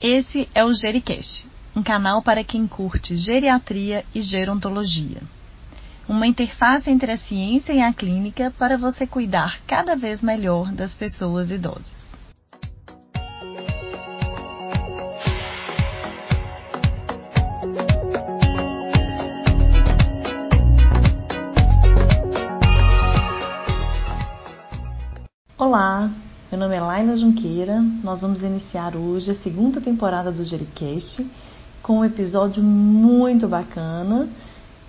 Esse é o Gericast, um canal para quem curte geriatria e gerontologia. Uma interface entre a ciência e a clínica para você cuidar cada vez melhor das pessoas idosas. Meu nome é Laila Junqueira. Nós vamos iniciar hoje a segunda temporada do Jericast com um episódio muito bacana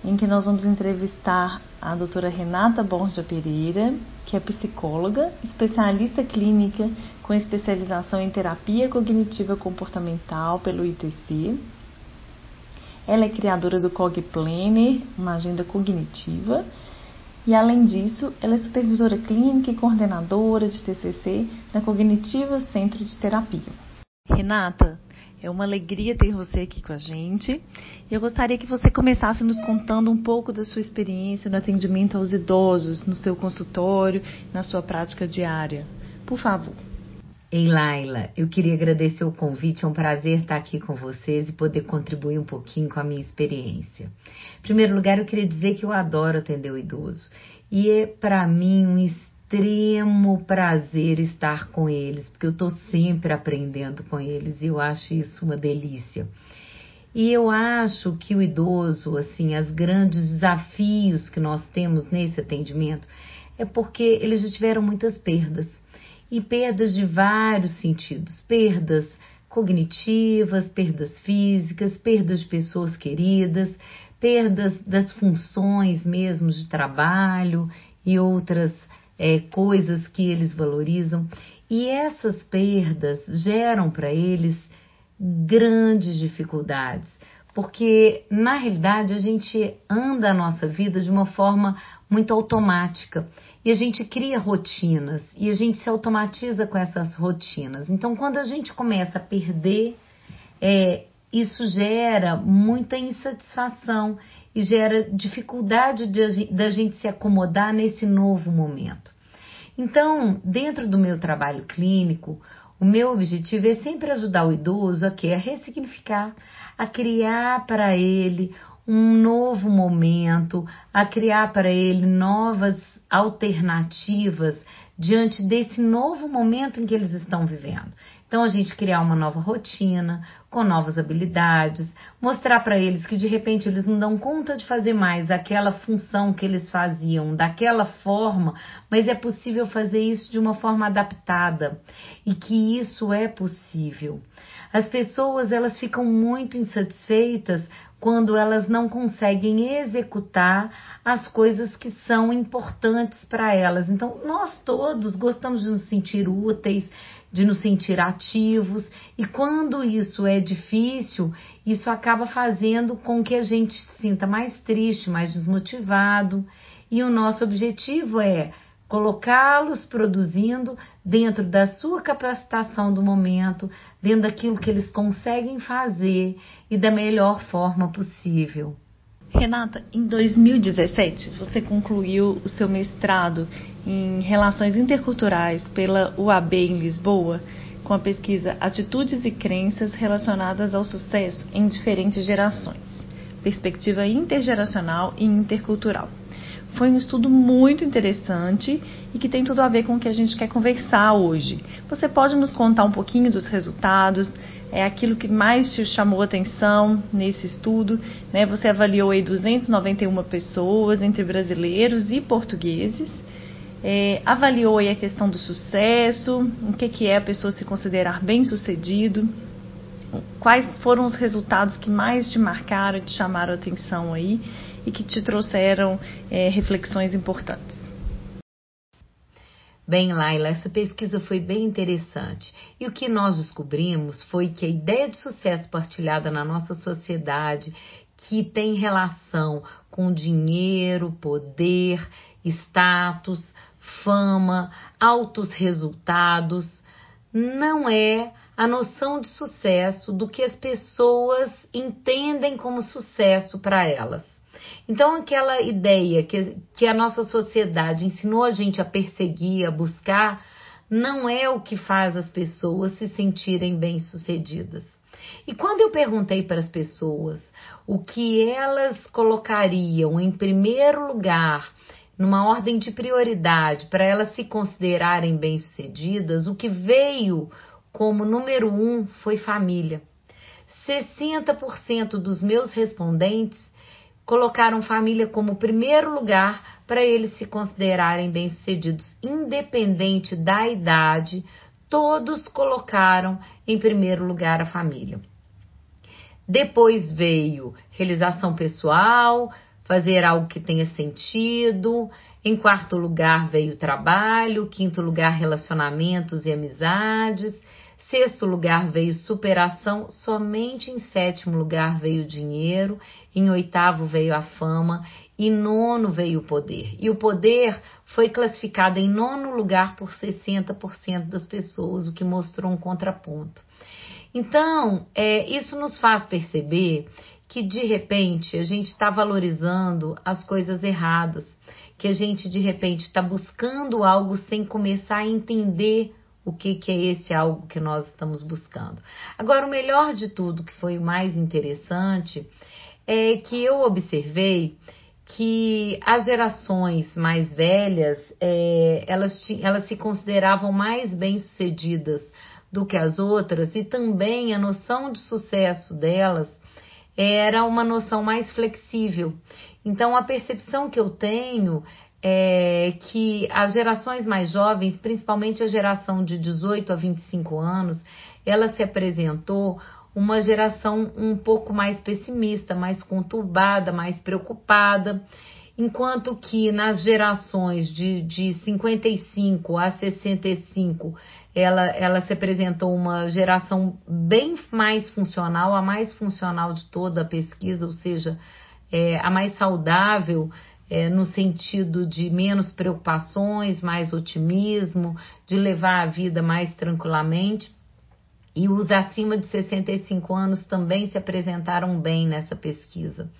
em que nós vamos entrevistar a doutora Renata Borja Pereira, que é psicóloga, especialista clínica com especialização em terapia cognitiva comportamental pelo ITC. Ela é criadora do Cog Planner, uma agenda cognitiva, e, além disso, ela é supervisora clínica e coordenadora de TCC na Cognitiva Centro de Terapia. Renata, é uma alegria ter você aqui com a gente. Eu gostaria que você começasse nos contando um pouco da sua experiência no atendimento aos idosos, no seu consultório, na sua prática diária. Por favor. Ei, Laila, eu queria agradecer o convite. É um prazer estar aqui com vocês e poder contribuir um pouquinho com a minha experiência. Em primeiro lugar, eu queria dizer que eu adoro atender o idoso e é para mim um extremo prazer estar com eles, porque eu estou sempre aprendendo com eles e eu acho isso uma delícia. E eu acho que o idoso, assim, as grandes desafios que nós temos nesse atendimento é porque eles já tiveram muitas perdas e perdas de vários sentidos, perdas cognitivas, perdas físicas, perdas de pessoas queridas, perdas das funções mesmo de trabalho e outras é, coisas que eles valorizam. E essas perdas geram para eles grandes dificuldades, porque na realidade a gente anda a nossa vida de uma forma muito automática e a gente cria rotinas e a gente se automatiza com essas rotinas. Então, quando a gente começa a perder, é, isso gera muita insatisfação e gera dificuldade da gente se acomodar nesse novo momento. Então, dentro do meu trabalho clínico, o meu objetivo é sempre ajudar o idoso a, quê? a ressignificar, a criar para ele um novo momento, a criar para ele novas alternativas diante desse novo momento em que eles estão vivendo. Então, a gente criar uma nova rotina, com novas habilidades, mostrar para eles que de repente eles não dão conta de fazer mais aquela função que eles faziam daquela forma, mas é possível fazer isso de uma forma adaptada e que isso é possível. As pessoas elas ficam muito insatisfeitas quando elas não conseguem executar as coisas que são importantes para elas. Então, nós todos gostamos de nos sentir úteis, de nos sentir ativos, e quando isso é difícil, isso acaba fazendo com que a gente se sinta mais triste, mais desmotivado, e o nosso objetivo é colocá-los produzindo dentro da sua capacitação do momento, dentro daquilo que eles conseguem fazer e da melhor forma possível. Renata, em 2017 você concluiu o seu mestrado em Relações Interculturais pela UAB em Lisboa, com a pesquisa Atitudes e Crenças relacionadas ao sucesso em diferentes gerações, perspectiva intergeracional e intercultural. Foi um estudo muito interessante e que tem tudo a ver com o que a gente quer conversar hoje. Você pode nos contar um pouquinho dos resultados? É aquilo que mais te chamou atenção nesse estudo? Né? Você avaliou aí 291 pessoas entre brasileiros e portugueses. É, avaliou aí a questão do sucesso, o que, que é a pessoa se considerar bem sucedido, quais foram os resultados que mais te marcaram te chamaram a atenção aí e que te trouxeram é, reflexões importantes? Bem, Laila, essa pesquisa foi bem interessante. E o que nós descobrimos foi que a ideia de sucesso partilhada na nossa sociedade, que tem relação com dinheiro, poder, status, fama, altos resultados, não é a noção de sucesso do que as pessoas entendem como sucesso para elas. Então, aquela ideia que, que a nossa sociedade ensinou a gente a perseguir, a buscar, não é o que faz as pessoas se sentirem bem-sucedidas. E quando eu perguntei para as pessoas o que elas colocariam em primeiro lugar, numa ordem de prioridade, para elas se considerarem bem-sucedidas, o que veio como número um foi família. 60% dos meus respondentes colocaram família como primeiro lugar para eles se considerarem bem-sucedidos, independente da idade, todos colocaram em primeiro lugar a família. Depois veio realização pessoal, fazer algo que tenha sentido. Em quarto lugar veio trabalho, quinto lugar relacionamentos e amizades. Sexto lugar veio superação, somente em sétimo lugar veio dinheiro, em oitavo veio a fama e nono veio o poder. E o poder foi classificado em nono lugar por 60% das pessoas, o que mostrou um contraponto. Então, é, isso nos faz perceber que de repente a gente está valorizando as coisas erradas, que a gente de repente está buscando algo sem começar a entender o que, que é esse algo que nós estamos buscando. Agora, o melhor de tudo, que foi o mais interessante, é que eu observei que as gerações mais velhas é, elas, elas se consideravam mais bem-sucedidas do que as outras e também a noção de sucesso delas era uma noção mais flexível. Então, a percepção que eu tenho é que as gerações mais jovens, principalmente a geração de 18 a 25 anos, ela se apresentou uma geração um pouco mais pessimista, mais conturbada, mais preocupada, enquanto que nas gerações de, de 55 a 65 ela, ela se apresentou uma geração bem mais funcional, a mais funcional de toda a pesquisa, ou seja, é, a mais saudável é, no sentido de menos preocupações, mais otimismo, de levar a vida mais tranquilamente. E os acima de 65 anos também se apresentaram bem nessa pesquisa.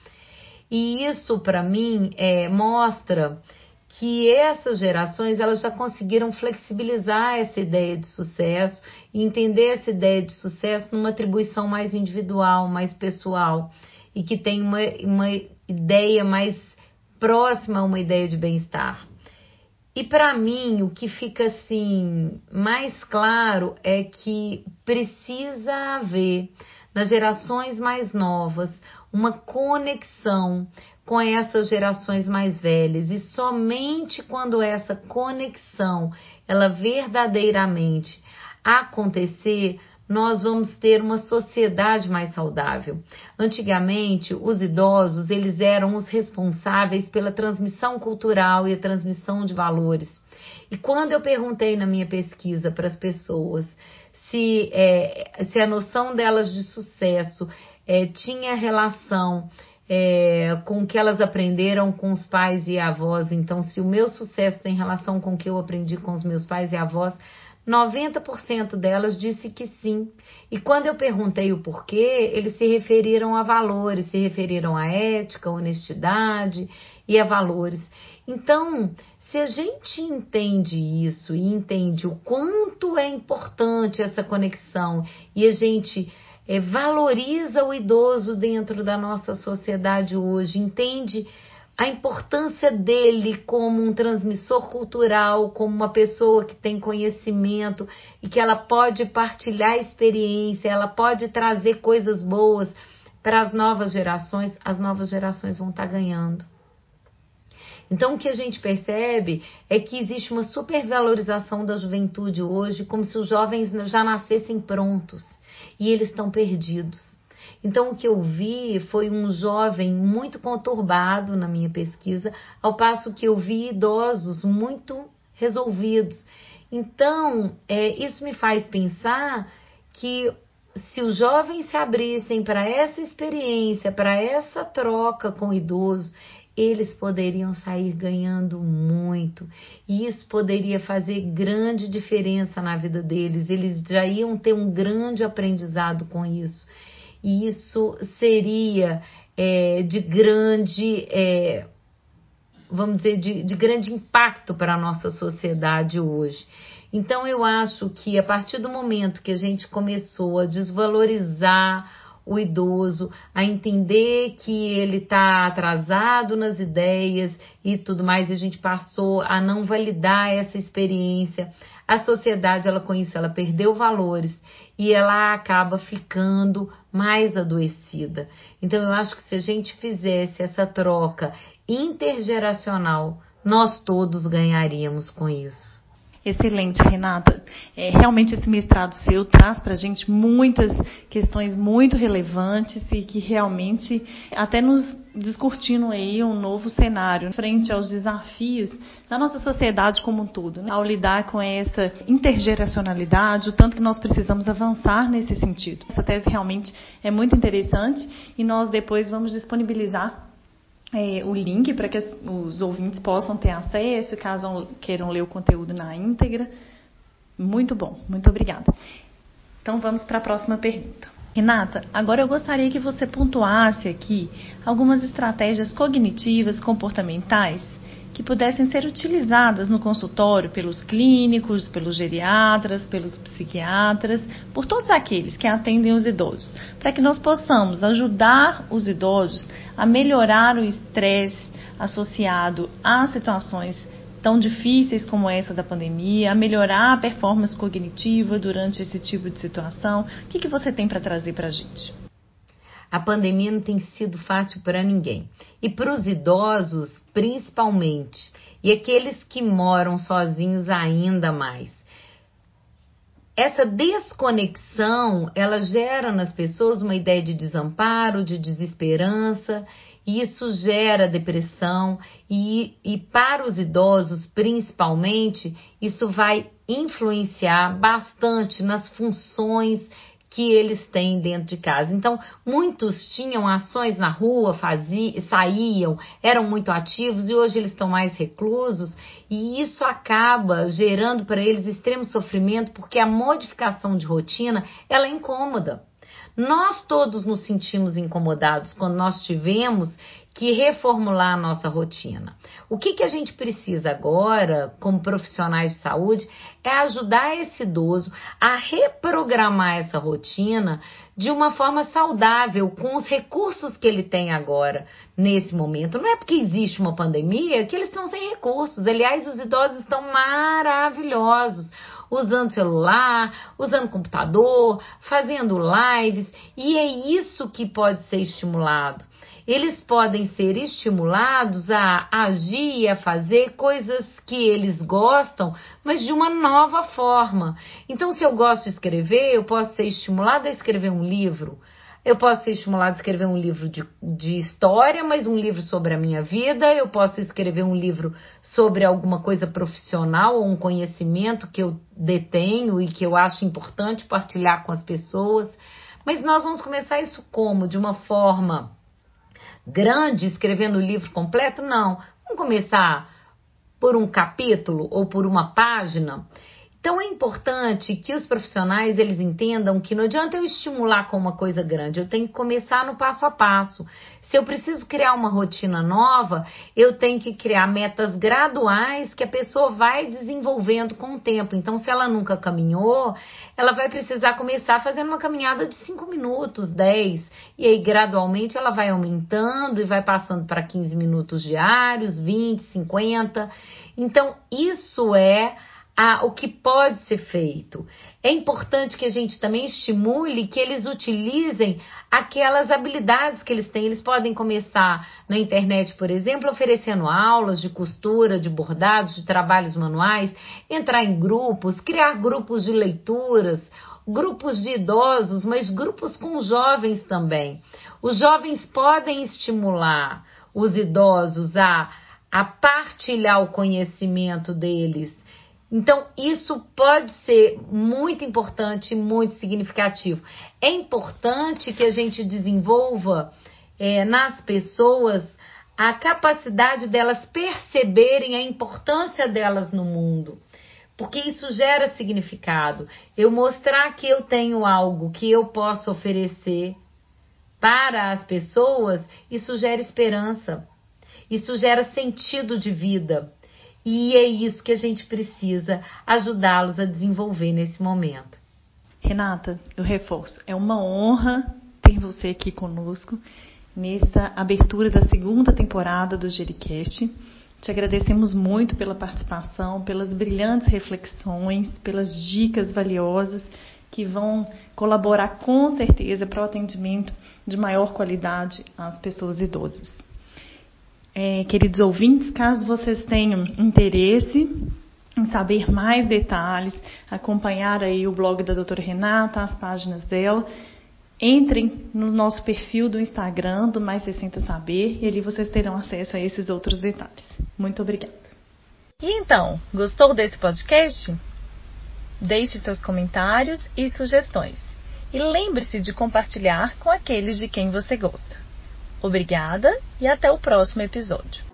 E isso, para mim, é, mostra que essas gerações elas já conseguiram flexibilizar essa ideia de sucesso e entender essa ideia de sucesso numa atribuição mais individual, mais pessoal e que tem uma, uma ideia mais próxima a uma ideia de bem-estar. E para mim, o que fica assim mais claro é que precisa haver nas gerações mais novas uma conexão com essas gerações mais velhas e somente quando essa conexão ela verdadeiramente acontecer, nós vamos ter uma sociedade mais saudável. Antigamente, os idosos, eles eram os responsáveis pela transmissão cultural e a transmissão de valores. E quando eu perguntei na minha pesquisa para as pessoas se, é, se a noção delas de sucesso é, tinha relação é, com o que elas aprenderam com os pais e avós, então se o meu sucesso tem relação com o que eu aprendi com os meus pais e avós, 90% delas disse que sim. E quando eu perguntei o porquê, eles se referiram a valores, se referiram a ética, honestidade e a valores. Então, se a gente entende isso e entende o quanto é importante essa conexão e a gente é, valoriza o idoso dentro da nossa sociedade hoje, entende a importância dele como um transmissor cultural, como uma pessoa que tem conhecimento e que ela pode partilhar experiência, ela pode trazer coisas boas para as novas gerações, as novas gerações vão estar tá ganhando. Então, o que a gente percebe é que existe uma supervalorização da juventude hoje, como se os jovens já nascessem prontos e eles estão perdidos. Então, o que eu vi foi um jovem muito conturbado na minha pesquisa, ao passo que eu vi idosos muito resolvidos. Então, é, isso me faz pensar que se os jovens se abrissem para essa experiência, para essa troca com o idoso, eles poderiam sair ganhando muito. E isso poderia fazer grande diferença na vida deles. Eles já iam ter um grande aprendizado com isso e isso seria é, de grande, é, vamos dizer, de, de grande impacto para a nossa sociedade hoje. Então eu acho que a partir do momento que a gente começou a desvalorizar o idoso, a entender que ele está atrasado nas ideias e tudo mais, a gente passou a não validar essa experiência. A sociedade, ela com isso, ela perdeu valores e ela acaba ficando mais adoecida. Então eu acho que se a gente fizesse essa troca intergeracional, nós todos ganharíamos com isso. Excelente, Renata. É, realmente esse mestrado seu traz para a gente muitas questões muito relevantes e que realmente até nos discutindo aí um novo cenário frente aos desafios da nossa sociedade como um todo, né? ao lidar com essa intergeracionalidade, o tanto que nós precisamos avançar nesse sentido. Essa tese realmente é muito interessante e nós depois vamos disponibilizar é, o link para que os ouvintes possam ter acesso, caso queiram ler o conteúdo na íntegra. Muito bom, muito obrigada. Então vamos para a próxima pergunta. Renata, agora eu gostaria que você pontuasse aqui algumas estratégias cognitivas comportamentais que pudessem ser utilizadas no consultório pelos clínicos, pelos geriatras, pelos psiquiatras, por todos aqueles que atendem os idosos, para que nós possamos ajudar os idosos a melhorar o estresse associado a situações tão difíceis como essa da pandemia, a melhorar a performance cognitiva durante esse tipo de situação. O que, que você tem para trazer para a gente? A pandemia não tem sido fácil para ninguém. E para os idosos, principalmente. E aqueles que moram sozinhos ainda mais. Essa desconexão, ela gera nas pessoas uma ideia de desamparo, de desesperança, e isso gera depressão, e, e para os idosos, principalmente, isso vai influenciar bastante nas funções que eles têm dentro de casa. Então, muitos tinham ações na rua, faziam, saíam, eram muito ativos e hoje eles estão mais reclusos, e isso acaba gerando para eles extremo sofrimento, porque a modificação de rotina, ela é incômoda. Nós todos nos sentimos incomodados quando nós tivemos que reformular a nossa rotina. O que, que a gente precisa agora, como profissionais de saúde, é ajudar esse idoso a reprogramar essa rotina de uma forma saudável, com os recursos que ele tem agora, nesse momento. Não é porque existe uma pandemia que eles estão sem recursos. Aliás, os idosos estão maravilhosos usando celular, usando computador, fazendo lives, e é isso que pode ser estimulado eles podem ser estimulados a agir, a fazer coisas que eles gostam, mas de uma nova forma. Então, se eu gosto de escrever, eu posso ser estimulado a escrever um livro. Eu posso ser estimulado a escrever um livro de, de história, mas um livro sobre a minha vida. Eu posso escrever um livro sobre alguma coisa profissional ou um conhecimento que eu detenho e que eu acho importante partilhar com as pessoas. Mas nós vamos começar isso como? De uma forma grande escrevendo o livro completo? Não. Vamos começar por um capítulo ou por uma página. Então é importante que os profissionais eles entendam que não adianta eu estimular com uma coisa grande, eu tenho que começar no passo a passo. Se eu preciso criar uma rotina nova, eu tenho que criar metas graduais que a pessoa vai desenvolvendo com o tempo. Então, se ela nunca caminhou, ela vai precisar começar fazendo uma caminhada de 5 minutos, 10. E aí, gradualmente, ela vai aumentando e vai passando para 15 minutos diários, 20, 50. Então, isso é a, o que pode ser feito. É importante que a gente também estimule que eles utilizem aquelas habilidades que eles têm. Eles podem começar na internet, por exemplo, oferecendo aulas de costura, de bordados, de trabalhos manuais, entrar em grupos, criar grupos de leituras, grupos de idosos, mas grupos com jovens também. Os jovens podem estimular os idosos a, a partilhar o conhecimento deles então, isso pode ser muito importante, muito significativo. É importante que a gente desenvolva é, nas pessoas a capacidade delas perceberem a importância delas no mundo. Porque isso gera significado. Eu mostrar que eu tenho algo que eu posso oferecer para as pessoas, isso gera esperança. Isso gera sentido de vida. E é isso que a gente precisa ajudá-los a desenvolver nesse momento. Renata, eu reforço, é uma honra ter você aqui conosco nessa abertura da segunda temporada do Jericast. Te agradecemos muito pela participação, pelas brilhantes reflexões, pelas dicas valiosas que vão colaborar com certeza para o atendimento de maior qualidade às pessoas idosas. É, queridos ouvintes, caso vocês tenham interesse em saber mais detalhes, acompanhar aí o blog da doutora Renata, as páginas dela, entrem no nosso perfil do Instagram do Mais 60 Saber e ali vocês terão acesso a esses outros detalhes. Muito obrigada. E então, gostou desse podcast? Deixe seus comentários e sugestões. E lembre-se de compartilhar com aqueles de quem você gosta. Obrigada e até o próximo episódio.